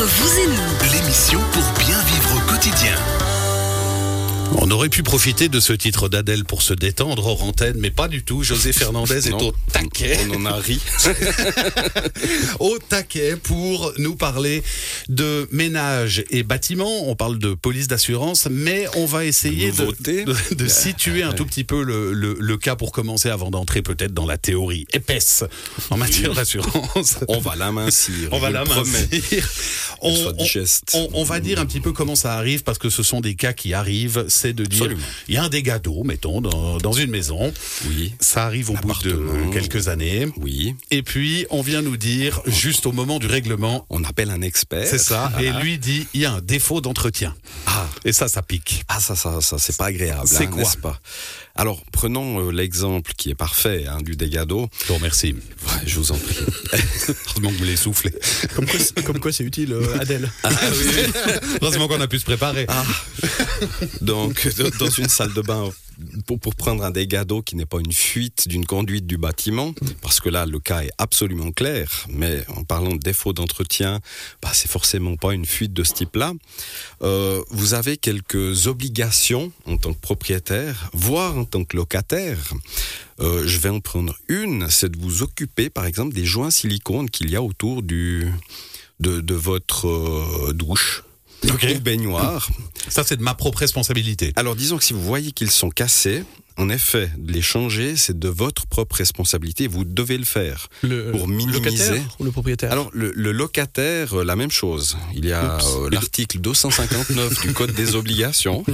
Vous et nous, L'émission pour bien vivre au quotidien. On aurait pu profiter de ce titre d'Adèle pour se détendre hors antenne, mais pas du tout. José Fernandez est au taquet. On en a ri. au taquet pour nous parler de ménage et bâtiment. On parle de police d'assurance, mais on va essayer de, Nouveauté. de- de situer un tout petit peu le, le- le cas pour commencer avant d'entrer peut-être dans la théorie épaisse en matière d'assurance. On va l'amincir. On va je la le promets. mincir. Qu'elle soit digeste. on- on va dire un petit peu comment ça arrive parce que ce sont des cas qui arrivent. C'est de dire, il y a un dégât d'eau, mettons, dans, dans une maison. Oui. Ça arrive au bout de quelques années. Oui. Et puis, on vient nous dire, juste au moment du règlement, On appelle un expert. c'est ça, et Voilà. lui dit, il y a un défaut d'entretien. Ah. Et ça, ça pique. Ah, ça, ça, ça, c'est pas agréable. C'est hein, quoi pas? Alors, prenons euh, l'exemple qui est parfait hein, du dégât d'eau. Je vous remercie. Ouais, je vous en prie. Heureusement que vous l'avez soufflé. Comme quoi, c'est- comme quoi c'est utile, euh, Adèle. Ah, oui. Heureusement qu'on a pu se préparer. Ah. Donc, dans une salle de bain, pour, prendre un dégât d'eau qui n'est pas une fuite d'une conduite du bâtiment, parce que là, le cas est absolument clair, mais en parlant de défaut d'entretien, bah, c'est forcément pas une fuite de ce type-là. Euh, vous avez quelques obligations en tant que propriétaire, voire en tant que locataire. Euh, je vais en prendre une, c'est de vous occuper, par exemple, des joints silicone qu'il y a autour du, de, de votre euh, douche Ou baignoire. Ça, c'est de ma propre responsabilité. Alors disons que si vous voyez qu'ils sont cassés, en effet, les changer, c'est de votre propre responsabilité. Vous devez le faire. Le, Pour le minimiser. locataire ou le propriétaire? Alors le, le locataire, euh, la même chose. Il y a euh, l'article 259 du Code des obligations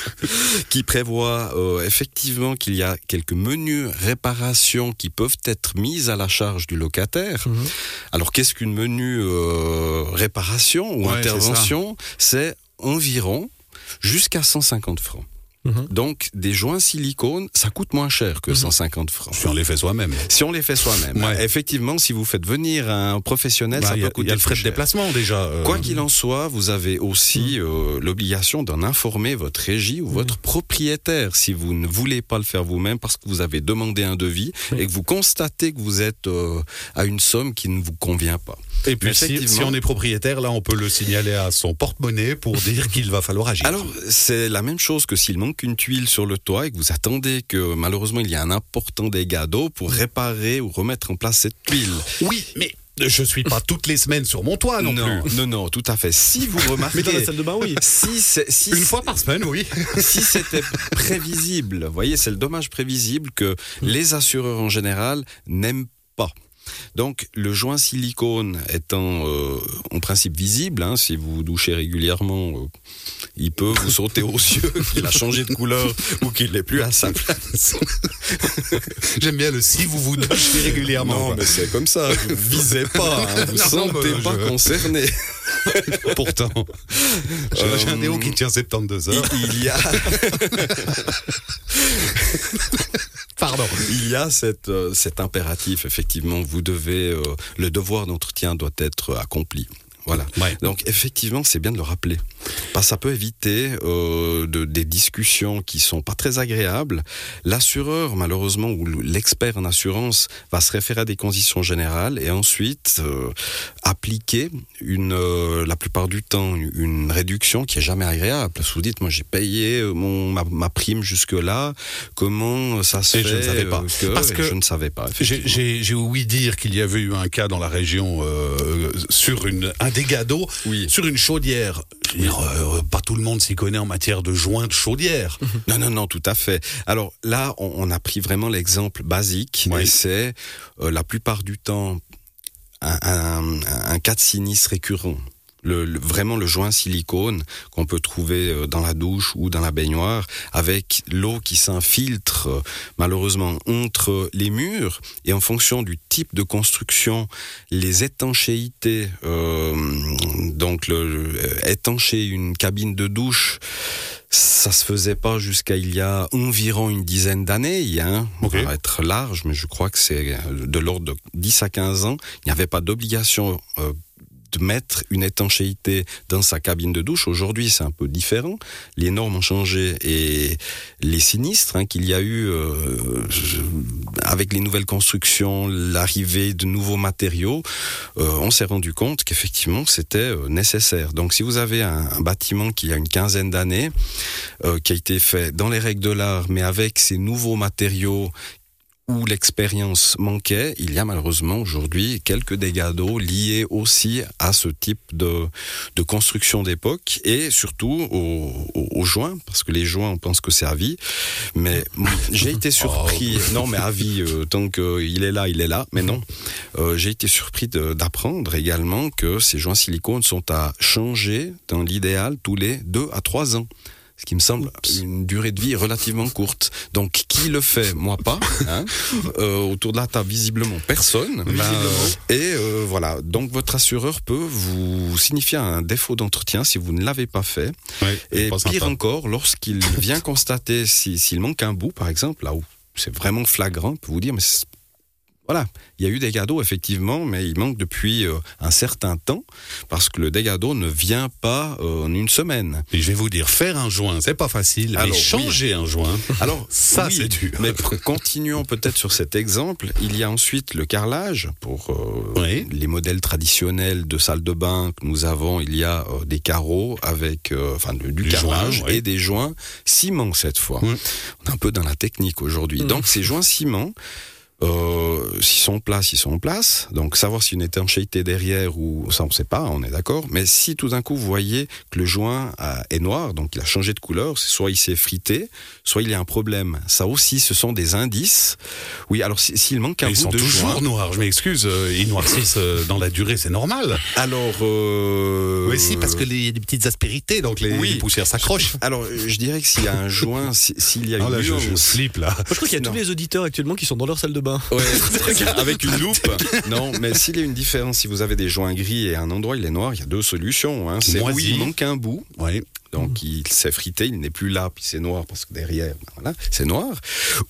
qui prévoit euh, effectivement qu'il y a quelques menus réparations qui peuvent être mises à la charge du locataire. Mhm. Alors qu'est-ce qu'une menu euh, réparation ou Ouais, intervention? C'est environ jusqu'à 150 francs. Mhm. Donc des joints silicone, ça coûte moins cher que Mhm. 150 francs. Si on les fait soi-même. Si on les fait soi-même. Ouais. Effectivement, si vous faites venir un professionnel, Bah, ça peut a- il coûter y a le frais de déplacement déjà. euh. Quoi qu'il en soit, vous avez aussi euh, l'obligation d'en informer votre régie ou votre propriétaire si vous ne voulez pas le faire vous-même parce que vous avez demandé un devis et que vous constatez que vous êtes euh, à une somme qui ne vous convient pas. Et puis, si, si on est propriétaire, là, on peut le signaler à son porte-monnaie pour dire qu'il va falloir agir. Alors, c'est la même chose que s'il manque une tuile sur le toit et que vous attendez que malheureusement il y a un important dégât d'eau pour réparer ou remettre en place cette tuile. oui, mais je suis pas toutes les semaines sur mon toit non, non, plus. non, non, tout à fait. Si vous Mais remarquez, dans la salle de bain, oui. si, c'est- si Une fois par semaine, oui. si c'était prévisible, vous voyez, c'est le dommage prévisible que les assureurs en général n'aiment pas. Donc, le joint silicone étant euh, en principe visible, hein, si vous vous douchez régulièrement, euh, il peut vous sauter aux yeux qu'il a changé de couleur ou qu'il n'est plus à sa place. J'aime bien le si vous vous douchez régulièrement. Non, quoi. mais c'est comme ça, vous visez pas, hein, vous Non, sentez pas je- concerné. Pourtant, j'ai Euh, un déo qui tient 72 Il, heures. il y a, Il y a euh, cet impératif, effectivement, vous devez, euh, le devoir d'entretien doit être accompli. Voilà. Ouais. Donc effectivement, c'est bien de le rappeler. Parce que ça peut éviter euh, de, des discussions qui sont pas très agréables. L'assureur, malheureusement, ou l'expert en assurance, va se référer à des conditions générales et ensuite euh, appliquer une, euh, la plupart du temps une réduction qui est jamais agréable. Parce que vous dites, moi j'ai payé mon, ma, ma prime jusque là. Comment ça se Et fait je ne savais pas. Parce que je ne savais pas. J'ai- ouï dire qu'il y avait eu un cas dans la région sur une, un dégât d'eau Oui. sur une chaudière. Dire, euh, pas tout le monde s'y connaît en matière de joints de chaudière. Non, non, non, tout à fait. Alors là, on, on a pris vraiment l'exemple basique, Oui. et c'est euh, la plupart du temps un, un- un cas de sinistre récurrent. Le, le- vraiment le joint silicone qu'on peut trouver euh, dans la douche ou dans la baignoire avec l'eau qui s'infiltre euh, malheureusement entre les murs et en fonction du type de construction les étanchéités euh, donc le, étancher une cabine de douche ça se faisait pas jusqu'à il y a environ une dizaine d'années. Un, on va être large, mais je crois que c'est de l'ordre de 10 à 15 ans. Il n'y avait pas d'obligation euh, de mettre une étanchéité dans sa cabine de douche. Aujourd'hui, c'est un peu différent. Les normes ont changé et les sinistres hein, qu'il y a eu euh, avec les nouvelles constructions, l'arrivée de nouveaux matériaux, euh, on s'est rendu compte qu'effectivement c'était euh, nécessaire. Donc, si vous avez un, un bâtiment qui a une quinzaine d'années, euh, qui a été fait dans les règles de l'art, mais avec ces nouveaux matériaux où l'expérience manquait, il y a malheureusement aujourd'hui quelques dégâts d'eau liés aussi à ce type de, de construction d'époque et surtout aux, aux- aux joints, parce que les joints, on pense que c'est à vie. Mais j'ai été surpris, non mais à vie, euh, tant qu'il est là, il est là, mais non. Euh, j'ai été surpris d'apprendre également que ces joints silicone sont à changer dans l'idéal tous les deux à trois ans. Ce qui me semble une durée de vie relativement courte. Donc, qui le fait? Moi pas. Hein Euh, autour de la table, visiblement, personne. Et euh, voilà. Donc, votre assureur peut vous signifier un défaut d'entretien si vous ne l'avez pas fait. Ouais, Et pire encore, lorsqu'il vient constater si- s'il manque un bout, par exemple, là où c'est vraiment flagrant, peut vous dire, mais voilà, il y a eu des d'eau effectivement, mais il manque depuis euh, un certain temps parce que le d'eau ne vient pas euh, en une semaine. Et je vais vous dire, faire un joint, c'est pas facile. Alors, mais oui. changer un joint, Alors Ça, oui, c'est dur. Mais continuons peut-être sur cet exemple. Il y a ensuite le carrelage pour euh, Oui. les modèles traditionnels de salle de bain que nous avons. Il y a des carreaux avec, enfin, du carrelage joints, et des joints ciment cette fois. On est un peu dans la technique aujourd'hui. Mm. Donc ces joints ciment. Euh, s'ils sont en place, ils sont en place. Donc savoir si une étanchéité derrière ou ça on sait pas, on est d'accord. Mais si tout d'un coup vous voyez que le joint est noir, donc il a changé de couleur, soit il s'est frité, soit il y a un problème. Ça aussi, ce sont des indices. Oui, alors si- s'il manque un ils bout sont de toujours joint, noirs. Je m'excuse, euh, ils noircissent euh, dans la durée, c'est normal. alors euh, Oui, si, parce qu'il y a des petites aspérités, donc les, Oui. les poussières s'accrochent. alors je dirais que s'il y a un joint, si- s'il y a Ah, une là, je, je nuance- flippe, là. Moi, je crois qu'il y a Non. tous les auditeurs actuellement qui sont dans leur salle de bain. Ouais, avec une loupe. Non, mais s'il y a une différence, si vous avez des joints gris et un endroit il est noir, il y a deux solutions. Hein. C'est oui, Moisi. il manque un bout, Oui. Donc il s'est frité, il n'est plus là, puis c'est noir parce que derrière, ben voilà, c'est noir.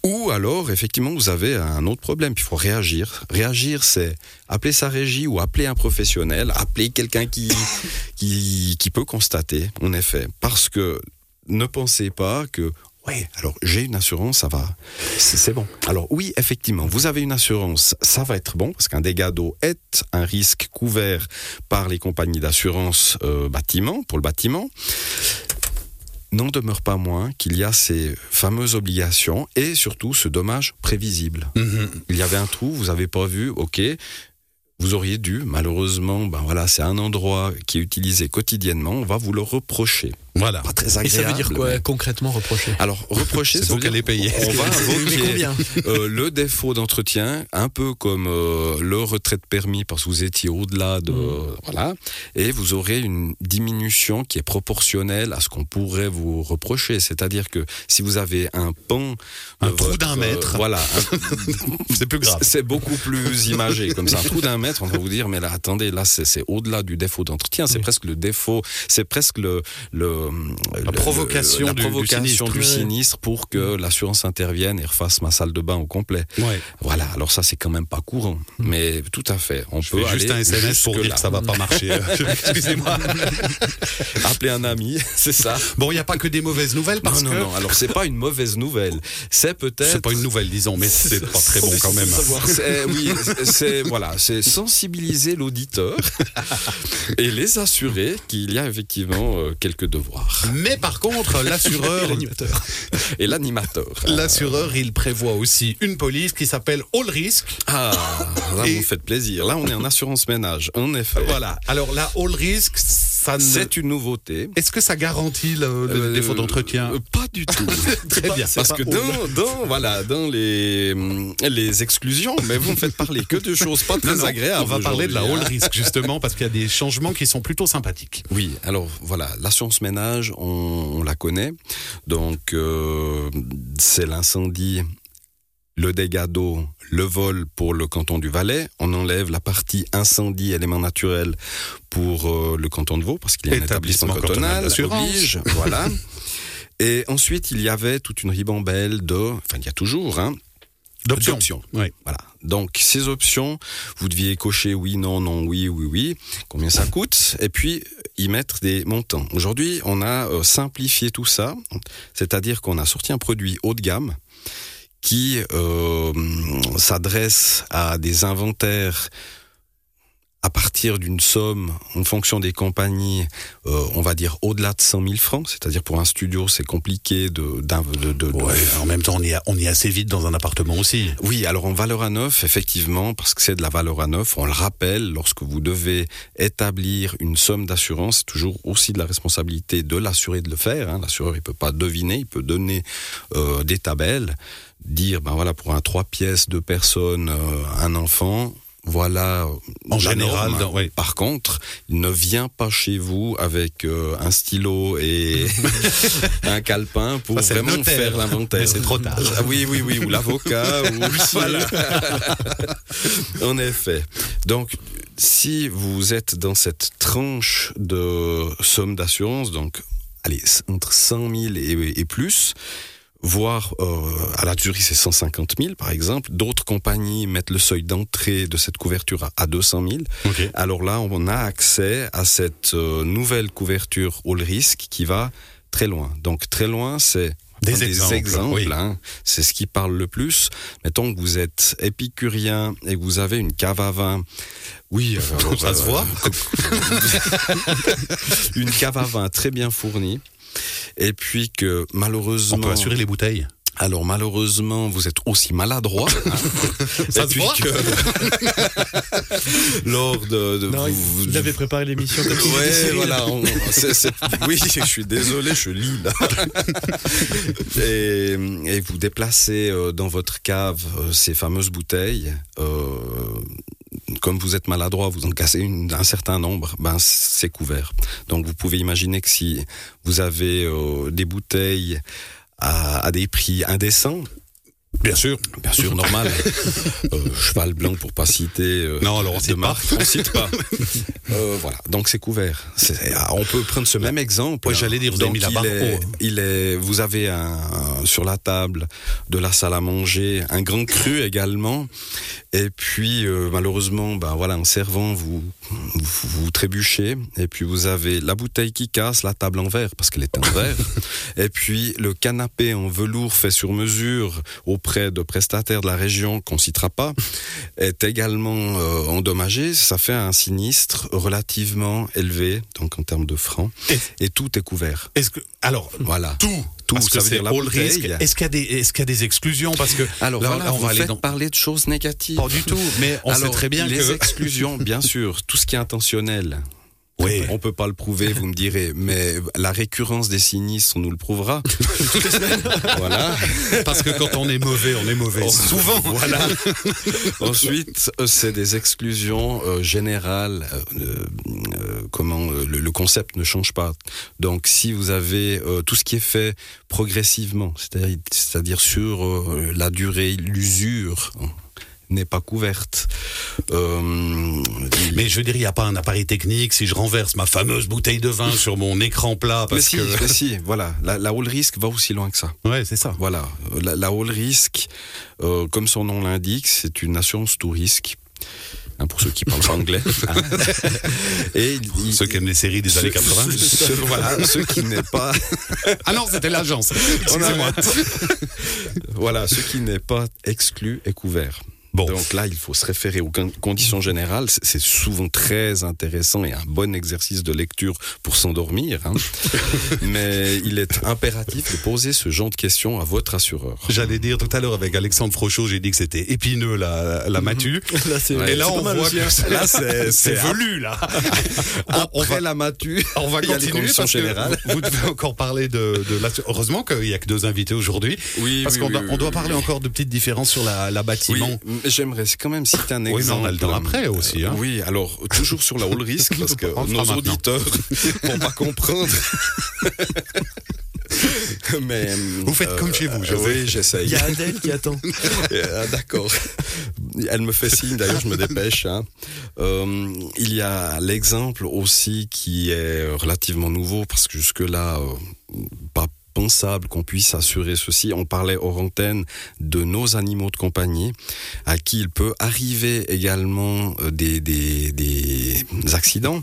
Ou alors, effectivement, vous avez un autre problème, puis il faut réagir. Réagir, c'est appeler sa régie ou appeler un professionnel, appeler quelqu'un qui, qui, qui peut constater, en effet. Parce que ne pensez pas que Ouais, alors j'ai une assurance, ça va, c'est c'est bon. Alors oui, effectivement, vous avez une assurance, ça va être bon parce qu'un dégât d'eau est un risque couvert par les compagnies d'assurance euh, bâtiment pour le bâtiment. N'en demeure pas moins qu'il y a ces fameuses obligations et surtout ce dommage prévisible. Mhm. Il y avait un trou, vous avez pas vu, ok. Vous auriez dû, malheureusement, ben voilà, c'est un endroit qui est utilisé quotidiennement, on va vous le reprocher. Voilà. Pas très Et agréable. ça veut dire quoi mais- concrètement reprocher Alors, reprocher, C'est qu'elle est payée. On va invoquer combien euh, le défaut d'entretien, un peu comme euh, le retrait de permis parce que vous étiez au-delà de Mm. voilà, et vous aurez une diminution qui est proportionnelle à ce qu'on pourrait vous reprocher. C'est-à-dire que si vous avez un de Un trou d'un mètre. euh, voilà, C'est plus grave. c'est beaucoup plus imagé comme ça. Un trou d'un mètre, on va vous dire, mais là, attendez, là, c'est c'est au-delà du défaut d'entretien. C'est Oui. presque le défaut, c'est presque le, le provocation la du- du provocation sinistre. du sinistre pour que l'assurance intervienne et refasse ma salle de bain au complet. Ouais. Voilà. Alors ça, c'est quand même pas courant, mais tout à fait. On Je peut fais juste aller un SMS pour dire que ça va pas marcher. Excusez-moi. Appeler un ami, c'est ça. Bon, il n'y a pas que des mauvaises nouvelles parce non, non, que non. Alors c'est pas une mauvaise nouvelle. C'est peut-être. c'est pas une nouvelle, disons, mais c'est pas très bon quand même. C'est- oui, c'est voilà, c'est sensibiliser l'auditeur et les assurer qu'il y a effectivement euh, quelques devoirs. Mais par contre, l'assureur, l'animateur. Et l'animateur. l'assureur, il prévoit aussi une police qui s'appelle All Risk. Ah, là Et- vous faites plaisir. Là on est en assurance ménage, en effet. Voilà. Alors la All Risk, ça ne... C'est une nouveauté. Est-ce que ça garantit le, le Euh, défaut d'entretien? euh, Pas du tout. Très bien. Parce que dans, dans, voilà, dans les, hum, les exclusions, mais vous me faites parler que de choses pas très Non, non, agréables. on va parler de la aujourd'hui, All hein. Risk justement parce qu'il y a des changements qui sont plutôt sympathiques. Oui, alors voilà, l'assurance ménage, on, on la connaît. Donc, euh, c'est l'incendie, le dégât d'eau, le vol pour le canton du Valais. On enlève la partie incendie, élément naturel pour euh, le canton de Vaud, parce qu'il y a un Établissement établissement cantonal cantonal, oblige, voilà. Et ensuite, il y avait toute une ribambelle de, enfin, il y a toujours, hein, D'options. d'options. Oui. Voilà. Donc ces options, vous deviez cocher oui, non, non, oui, oui, oui, combien ça coûte, et puis y mettre des montants. Aujourd'hui, on a euh, simplifié tout ça, c'est-à-dire qu'on a sorti un produit haut de gamme qui euh, s'adresse à des inventaires à partir d'une somme, en fonction des compagnies, euh, on va dire au-delà de 100 000 francs, c'est-à-dire pour un studio, c'est compliqué de, de, de- de- Ouais, en même temps, on y, a- on est assez vite dans un appartement aussi. oui, alors en valeur à neuf, effectivement, parce que c'est de la valeur à neuf, on le rappelle, lorsque vous devez établir une somme d'assurance, c'est toujours aussi de la responsabilité de l'assuré de le faire. Hein. L'assureur, il peut pas deviner, il peut donner euh, des tabelles, dire, ben voilà, pour un trois pièces, deux personnes, euh, un enfant, voilà. En général, norme. dans- oui. Par contre, il ne vient pas chez vous avec euh, un stylo et un calepin pour vraiment faire l'inventaire. C'est trop tard. Ah oui, oui, oui, ou l'avocat, ou voilà. en effet. Donc, si vous êtes dans cette tranche de somme d'assurance, donc, allez, entre 100 000 et, et plus, voire euh, à la Zurich c'est 150 000 par exemple. D'autres compagnies mettent le seuil d'entrée de cette couverture à, à 200 000. Ok. Alors là, on a accès à cette euh, nouvelle couverture all risk qui va très loin. Donc très loin, c'est Des prendre exemples, exemples, oui. hein. c'est ce qui parle le plus. Mettons que vous êtes épicurien et que vous avez une cave à vin. Oui, euh, alors, Ça se voit. une cave à vin très bien fournie. Et puis que malheureusement, On peut assurer les bouteilles. alors malheureusement, vous êtes aussi maladroit. hein. Ça Et se voit. que lors de, de- Non, vous- il avait préparé l'émission Ouais, voilà. on- c'est- oui, je suis désolé, je lis là. et, et vous déplacez euh, dans votre cave euh, ces fameuses bouteilles. euh, comme vous êtes maladroit, vous en cassez un certain nombre, ben c'est couvert. Donc vous pouvez imaginer que si vous avez euh, des bouteilles à, à des prix indécents, Bien sûr. bien sûr normal, euh, cheval blanc pour pas citer euh, Non, alors on cite pas. on cite pas. Euh, voilà, donc c'est couvert. Ah, on peut prendre ce même exemple. Ouais, j'allais dire, vous avez Donc, la il barre est, haut. il est, vous avez un, un- sur la table de la salle à manger un grand cru également. Et puis malheureusement, ben voilà, en servant, vous, vous vous trébuchez. Et puis vous avez la bouteille qui casse, la table en verre parce qu'elle est en verre. et puis le canapé en velours fait sur mesure auprès de prestataires de la région qu'on citera pas est également euh, endommagé. Ça fait un sinistre relativement élevé, donc en termes de francs. Et- Et tout est couvert. Est-ce que alors Voilà. tout, Tout, parce ça que veut c'est dire la all risk. Est-ce qu'il y a des est-ce qu'il y a des exclusions parce que Alors là, voilà, on va aller dans parler de choses négatives. pas du tout, mais on Alors, sait très bien les que exclusions, bien sûr, tout ce qui est intentionnel. Oui. On peut pas le prouver, vous me direz, mais la récurrence des sinistres nous le prouvera. voilà. parce que quand on est mauvais, on est mauvais. Oh, Souvent. Voilà. Ensuite, euh, c'est des exclusions euh, générales. euh, euh, comment le, le concept ne change pas. Donc, si vous avez tout ce qui est fait progressivement, c'est-à-dire, sur la durée, l'usure hein, n'est pas couverte. Euh, Mais je veux dire, il n'y a pas un appareil technique. Si je renverse ma fameuse bouteille de vin sur mon écran plat, mais parce si, que mais si, voilà, la, la risk va aussi loin que ça. ouais, c'est ça. Voilà, la, la risk, euh, comme son nom l'indique, c'est une assurance tout risque. Hein, pour ceux qui parlent pas anglais. Et il- Ceux qui aiment les séries des années 80. ceux- ceux- voilà, ceux qui n'est pas, Ah non, c'était l'agence. Excusez-moi. voilà, ce qui n'est pas exclu est couvert. Bon. Donc là, il faut se référer aux con- conditions générales. C'est- souvent très intéressant et un bon exercice de lecture pour s'endormir. hein. Mais il est impératif de poser ce genre de questions à votre assureur. J'allais dire tout à l'heure avec Alexandre Frochot, j'ai dit que c'était épineux la, la matu. Là, Ouais, Et là, on voit aussi, hein. que là, c'est velu, là. on, va, la matu, on va il y a les continuer conditions parce générales. que vous devez encore parler de, de. Heureusement qu'il n'y a que deux invités aujourd'hui. Oui, Parce oui, qu'on oui, doit, oui, on doit oui, parler oui. encore de petites différences sur la, la Oui, bâtiment. J'aimerais quand même citer un Oui, mais exemple. on a le temps après aussi. Hein. Oui, alors toujours sur la all risk parce que nos auditeurs vont pas comprendre. Mais Vous faites comme chez vous, je euh. Oui, j'essaye. Il y a Adèle qui attend. Ah, D'accord. Elle me fait signe, d'ailleurs, je me dépêche. hein. Euh, il y a l'exemple aussi qui est relativement nouveau, parce que jusque-là, euh, pas, pensable qu'on puisse assurer ceci. On parlait hors antenne de nos animaux de compagnie, à qui il peut arriver également euh, des, des, des accidents.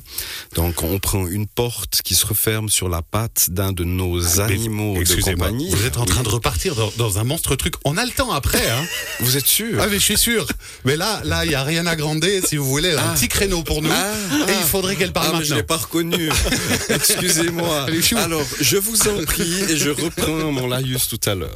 Donc on prend une porte qui se referme sur la patte d'un de nos Mais animaux de compagnie. Vous êtes en train Oui. de repartir dans, dans un monstre truc. On a le temps après, hein Vous êtes sûr? Ah mais je suis sûr. Mais là, là, il y a rien à grander. Si vous voulez, un Ah. petit créneau pour nous. Ah, et ah. il faudrait qu'elle parle Ah, mais je maintenant. l'ai pas reconnu. Excusez-moi. Alors, je vous en prie et je reprends mon laïus tout à l'heure.